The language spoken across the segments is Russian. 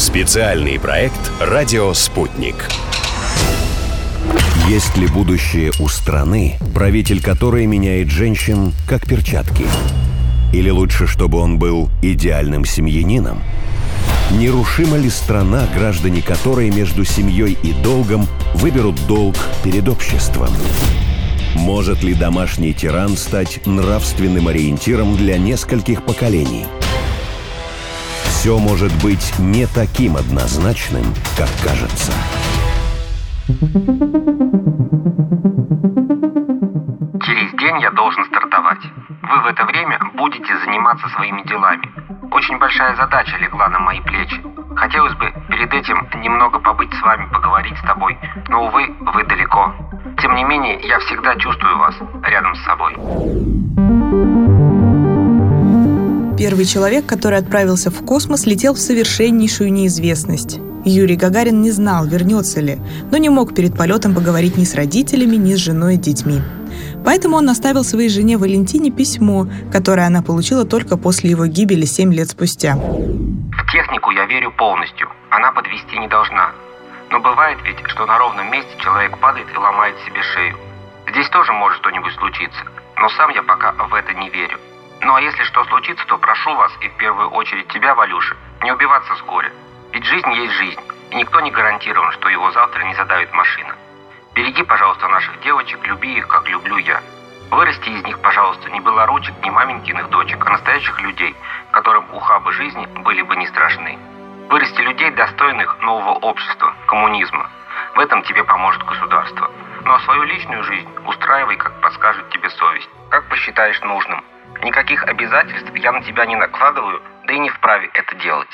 Специальный проект «Радио Спутник». Есть ли будущее у страны, правитель которой меняет женщин как перчатки? Или лучше, чтобы он был идеальным семьянином? Нерушима ли страна, граждане которой между семьей и долгом выберут долг перед обществом? Может ли домашний тиран стать нравственным ориентиром для нескольких поколений? Все может быть не таким однозначным, как кажется. Через день я должен стартовать. Вы в это время будете заниматься своими делами. Очень большая задача легла на мои плечи. Хотелось бы перед этим немного побыть с вами, поговорить с тобой, но, увы, вы далеко. Тем не менее, я всегда чувствую вас рядом с собой. Первый человек, который отправился в космос, летел в совершеннейшую неизвестность. Юрий Гагарин не знал, вернется ли, но не мог перед полетом поговорить ни с родителями, ни с женой и детьми. Поэтому он оставил своей жене Валентине письмо, которое она получила только после его гибели 7 лет спустя. В технику я верю полностью. Она подвести не должна. Но бывает ведь, что на ровном месте человек падает и ломает себе шею. Здесь тоже может что-нибудь случиться. Но сам я пока в это не верю. Ну а если что случится, то прошу вас, и в первую очередь тебя, Валюша, не убиваться с горя. Ведь жизнь есть жизнь, и никто не гарантирован, что его завтра не задавит машина. Береги, пожалуйста, наших девочек, люби их, как люблю я. Вырасти из них, пожалуйста, не белоручек, не маменькиных дочек, а настоящих людей, которым ухабы жизни были бы не страшны. Вырасти людей, достойных нового общества, коммунизма. В этом тебе поможет государство. Ну а свою личную жизнь устраивай, как подскажет тебе совесть, как посчитаешь нужным. Никаких обязательств я на тебя не накладываю, да и не вправе это делать.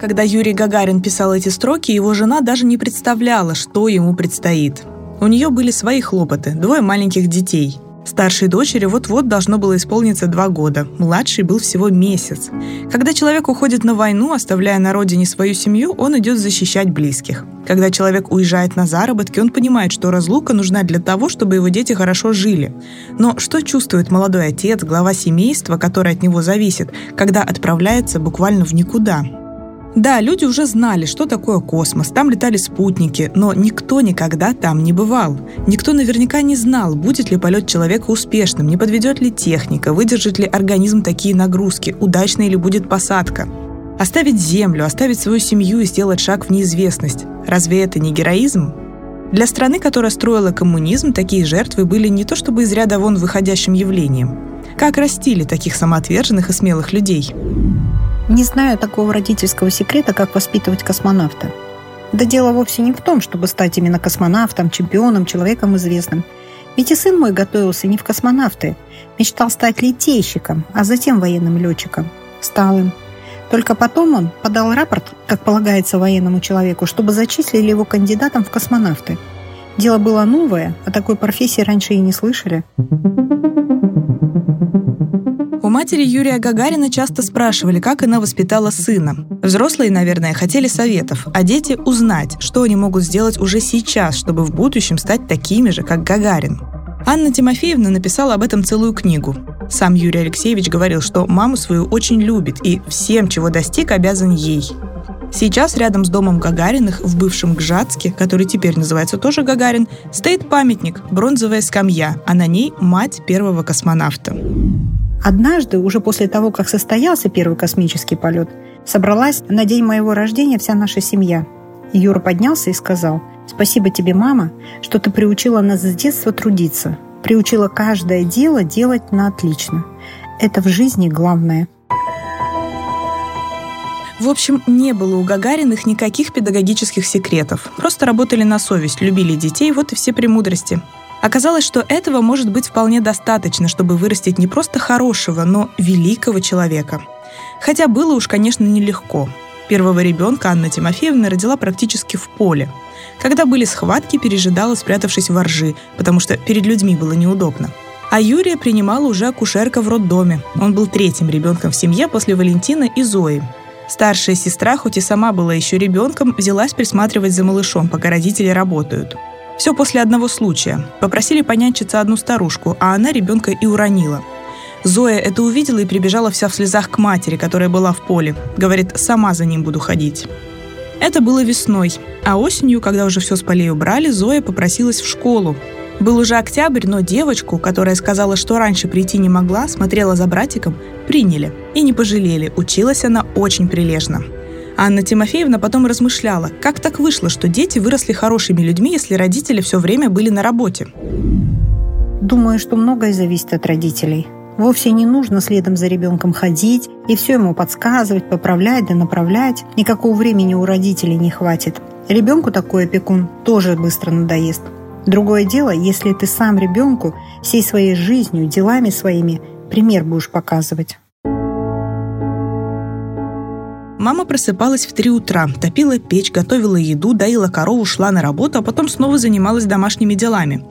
Когда Юрий Гагарин писал эти строки, его жена даже не представляла, что ему предстоит. У нее были свои хлопоты, двое маленьких детей. Старшей дочери вот-вот должно было исполниться два года, младший был всего месяц. Когда человек уходит на войну, оставляя на родине свою семью, он идет защищать близких. Когда человек уезжает на заработки, он понимает, что разлука нужна для того, чтобы его дети хорошо жили. Но что чувствует молодой отец, глава семейства, который от него зависит, когда отправляется буквально в никуда? Да, люди уже знали, что такое космос, там летали спутники, но никто никогда там не бывал. Никто наверняка не знал, будет ли полет человека успешным, не подведет ли техника, выдержит ли организм такие нагрузки, удачной ли будет посадка. Оставить Землю, оставить свою семью и сделать шаг в неизвестность. Разве это не героизм? Для страны, которая строила коммунизм, такие жертвы были не то чтобы из ряда вон выходящим явлением. Как растили таких самоотверженных и смелых людей? Не знаю такого родительского секрета, как воспитывать космонавта. Да дело вовсе не в том, чтобы стать именно космонавтом, чемпионом, человеком известным. Ведь и сын мой готовился не в космонавты. Мечтал стать летейщиком, а затем военным летчиком. Стал им. Только потом он подал рапорт, как полагается военному человеку, чтобы зачислили его кандидатом в космонавты. Дело было новое, о такой профессии раньше и не слышали. Матери Юрия Гагарина часто спрашивали, как она воспитала сына. Взрослые, наверное, хотели советов, а дети – узнать, что они могут сделать уже сейчас, чтобы в будущем стать такими же, как Гагарин. Анна Тимофеевна написала об этом целую книгу. Сам Юрий Алексеевич говорил, что маму свою очень любит и всем, чего достиг, обязан ей. Сейчас рядом с домом Гагариных в бывшем Гжатске, который теперь называется тоже Гагарин, стоит памятник – бронзовая скамья, а на ней мать первого космонавта. Однажды, уже после того, как состоялся первый космический полет, собралась на день моего рождения вся наша семья. Юра поднялся и сказал, «Спасибо тебе, мама, что ты приучила нас с детства трудиться, приучила каждое дело делать на отлично. Это в жизни главное». В общем, не было у Гагариных никаких педагогических секретов. Просто работали на совесть, любили детей, вот и все премудрости. Оказалось, что этого может быть вполне достаточно, чтобы вырастить не просто хорошего, но великого человека. Хотя было уж, конечно, нелегко. Первого ребенка Анна Тимофеевна родила практически в поле. Когда были схватки, пережидала, спрятавшись в ржи, потому что перед людьми было неудобно. А Юрия принимала уже акушерка в роддоме. Он был третьим ребенком в семье после Валентина и Зои. Старшая сестра, хоть и сама была еще ребенком, взялась присматривать за малышом, пока родители работают – все после одного случая. Попросили понянчиться одну старушку, а она ребенка и уронила. Зоя это увидела и прибежала вся в слезах к матери, которая была в поле. Говорит, сама за ним буду ходить. Это было весной, а осенью, когда уже все с полей убрали, Зоя попросилась в школу. Был уже октябрь, но девочку, которая сказала, что раньше прийти не могла, смотрела за братиком, приняли. И не пожалели, училась она очень прилежно. Анна Тимофеевна потом размышляла, как так вышло, что дети выросли хорошими людьми, если родители все время были на работе. Думаю, что многое зависит от родителей. Вовсе не нужно следом за ребенком ходить и все ему подсказывать, поправлять да направлять. Никакого времени у родителей не хватит. Ребенку такой опекун тоже быстро надоест. Другое дело, если ты сам ребенку всей своей жизнью, делами своими пример будешь показывать. Мама просыпалась в три утра, топила печь, готовила еду, доила корову, шла на работу, а потом снова занималась домашними делами.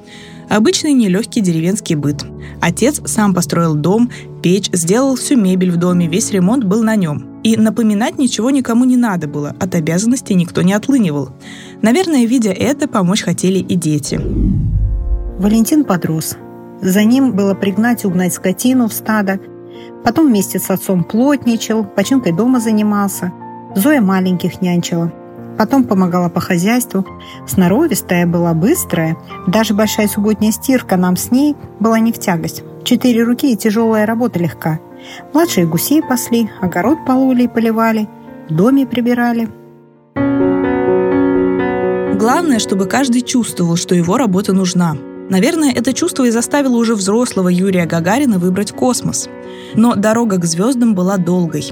Обычный нелегкий деревенский быт. Отец сам построил дом, печь, сделал всю мебель в доме, весь ремонт был на нем. И напоминать ничего никому не надо было, от обязанностей никто не отлынивал. Наверное, видя это, помочь хотели и дети. Валентин подрос. За ним было пригнать угнать скотину в стадо, Потом вместе с отцом плотничал, починкой дома занимался. Зоя маленьких нянчила. Потом помогала по хозяйству. Сноровистая была, быстрая. Даже большая субботняя стирка нам с ней была не в тягость. Четыре руки и тяжелая работа легка. Младшие гусей пасли, огород пололи и поливали, в доме прибирали. Главное, чтобы каждый чувствовал, что его работа нужна – Наверное, это чувство и заставило уже взрослого Юрия Гагарина выбрать космос. Но дорога к звездам была долгой.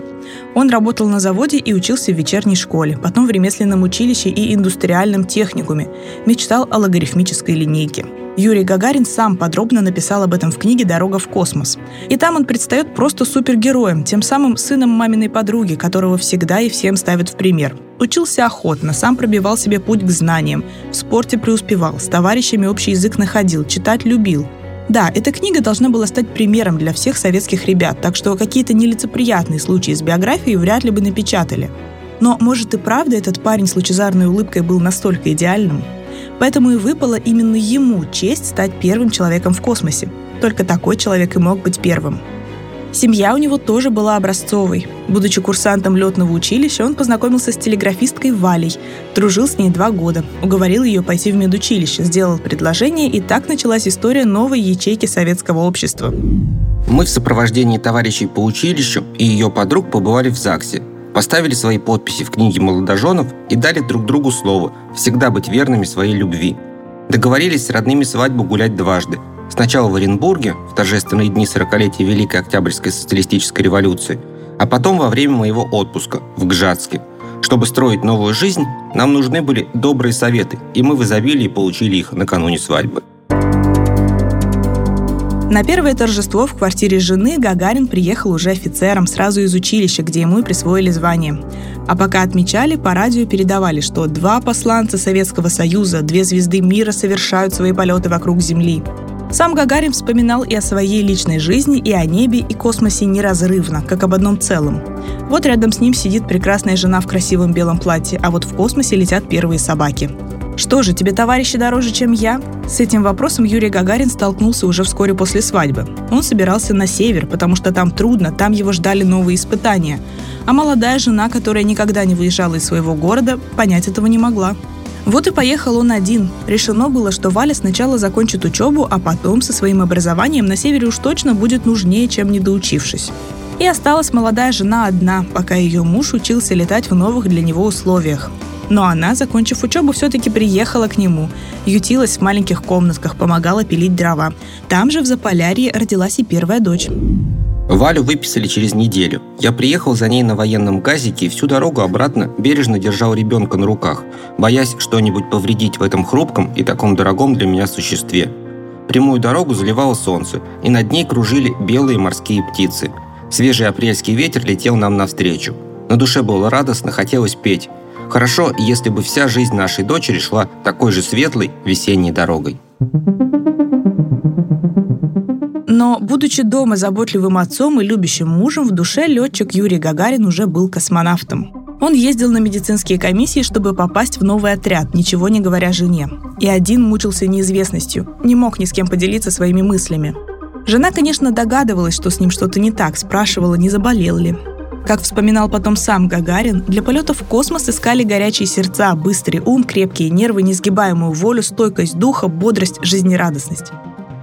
Он работал на заводе и учился в вечерней школе, потом в ремесленном училище и индустриальном техникуме, мечтал о логарифмической линейке. Юрий Гагарин сам подробно написал об этом в книге «Дорога в космос». И там он предстает просто супергероем, тем самым сыном маминой подруги, которого всегда и всем ставят в пример. Учился охотно, сам пробивал себе путь к знаниям, в спорте преуспевал, с товарищами общий язык находил, читать любил. Да, эта книга должна была стать примером для всех советских ребят, так что какие-то нелицеприятные случаи с биографией вряд ли бы напечатали. Но, может, и правда этот парень с лучезарной улыбкой был настолько идеальным? Поэтому и выпало именно ему честь стать первым человеком в космосе. Только такой человек и мог быть первым. Семья у него тоже была образцовой. Будучи курсантом летного училища, он познакомился с телеграфисткой Валей, дружил с ней два года, уговорил ее пойти в медучилище, сделал предложение, и так началась история новой ячейки советского общества. Мы в сопровождении товарищей по училищу и ее подруг побывали в ЗАГСе, поставили свои подписи в книге молодоженов и дали друг другу слово всегда быть верными своей любви. Договорились с родными свадьбу гулять дважды. Сначала в Оренбурге, в торжественные дни 40-летия Великой Октябрьской социалистической революции, а потом во время моего отпуска в Гжатске. Чтобы строить новую жизнь, нам нужны были добрые советы, и мы в изобилии получили их накануне свадьбы. На первое торжество в квартире жены Гагарин приехал уже офицером сразу из училища, где ему и присвоили звание. А пока отмечали, по радио передавали, что два посланца Советского Союза, две звезды мира совершают свои полеты вокруг Земли. Сам Гагарин вспоминал и о своей личной жизни, и о небе, и космосе неразрывно, как об одном целом. Вот рядом с ним сидит прекрасная жена в красивом белом платье, а вот в космосе летят первые собаки. Что же, тебе товарищи дороже, чем я? С этим вопросом Юрий Гагарин столкнулся уже вскоре после свадьбы. Он собирался на север, потому что там трудно, там его ждали новые испытания. А молодая жена, которая никогда не выезжала из своего города, понять этого не могла. Вот и поехал он один. Решено было, что Валя сначала закончит учебу, а потом со своим образованием на севере уж точно будет нужнее, чем недоучившись. И осталась молодая жена одна, пока ее муж учился летать в новых для него условиях. Но она, закончив учебу, все-таки приехала к нему, ютилась в маленьких комнатках, помогала пилить дрова. Там же в Заполярье родилась и первая дочь. Валю выписали через неделю. Я приехал за ней на военном газике и всю дорогу обратно бережно держал ребенка на руках, боясь что-нибудь повредить в этом хрупком и таком дорогом для меня существе. Прямую дорогу заливало солнце, и над ней кружили белые морские птицы. Свежий апрельский ветер летел нам навстречу. На душе было радостно, хотелось петь. Хорошо, если бы вся жизнь нашей дочери шла такой же светлой весенней дорогой. Но, будучи дома заботливым отцом и любящим мужем, в душе летчик Юрий Гагарин уже был космонавтом. Он ездил на медицинские комиссии, чтобы попасть в новый отряд, ничего не говоря жене. И один мучился неизвестностью, не мог ни с кем поделиться своими мыслями. Жена, конечно, догадывалась, что с ним что-то не так, спрашивала, не заболел ли. Как вспоминал потом сам Гагарин, для полетов в космос искали горячие сердца, быстрый ум, крепкие нервы, несгибаемую волю, стойкость духа, бодрость, жизнерадостность.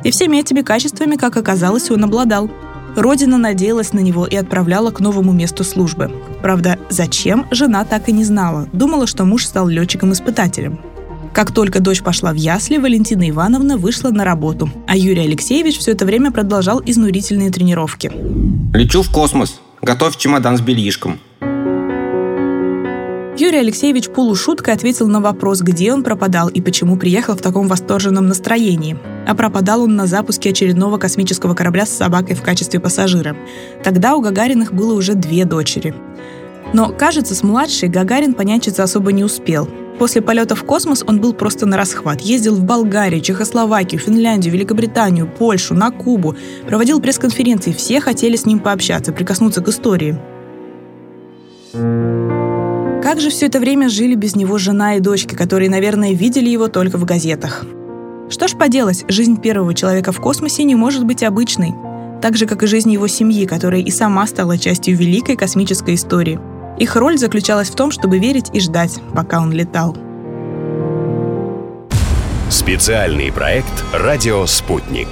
И всеми этими качествами, как оказалось, он обладал. Родина надеялась на него и отправляла к новому месту службы. Правда, зачем, жена так и не знала. Думала, что муж стал летчиком-испытателем. Как только дочь пошла в ясли, Валентина Ивановна вышла на работу, а Юрий Алексеевич все это время продолжал изнурительные тренировки. «Лечу в космос. Готовь чемодан с бельишком». Юрий Алексеевич полушуткой ответил на вопрос, где он пропадал и почему приехал в таком восторженном настроении. А пропадал он на запуске очередного космического корабля с собакой в качестве пассажира. Тогда у Гагариных было уже две дочери. Но, кажется, с младшей Гагарин понянчиться особо не успел. После полета в космос он был просто на расхват. Ездил в Болгарию, Чехословакию, Финляндию, Великобританию, Польшу, на Кубу. Проводил пресс-конференции. Все хотели с ним пообщаться, прикоснуться к истории. Как же все это время жили без него жена и дочки, которые, наверное, видели его только в газетах? Что ж поделать, жизнь первого человека в космосе не может быть обычной. Так же, как и жизнь его семьи, которая и сама стала частью великой космической истории – их роль заключалась в том, чтобы верить и ждать, пока он летал. Специальный проект «Радио Спутник».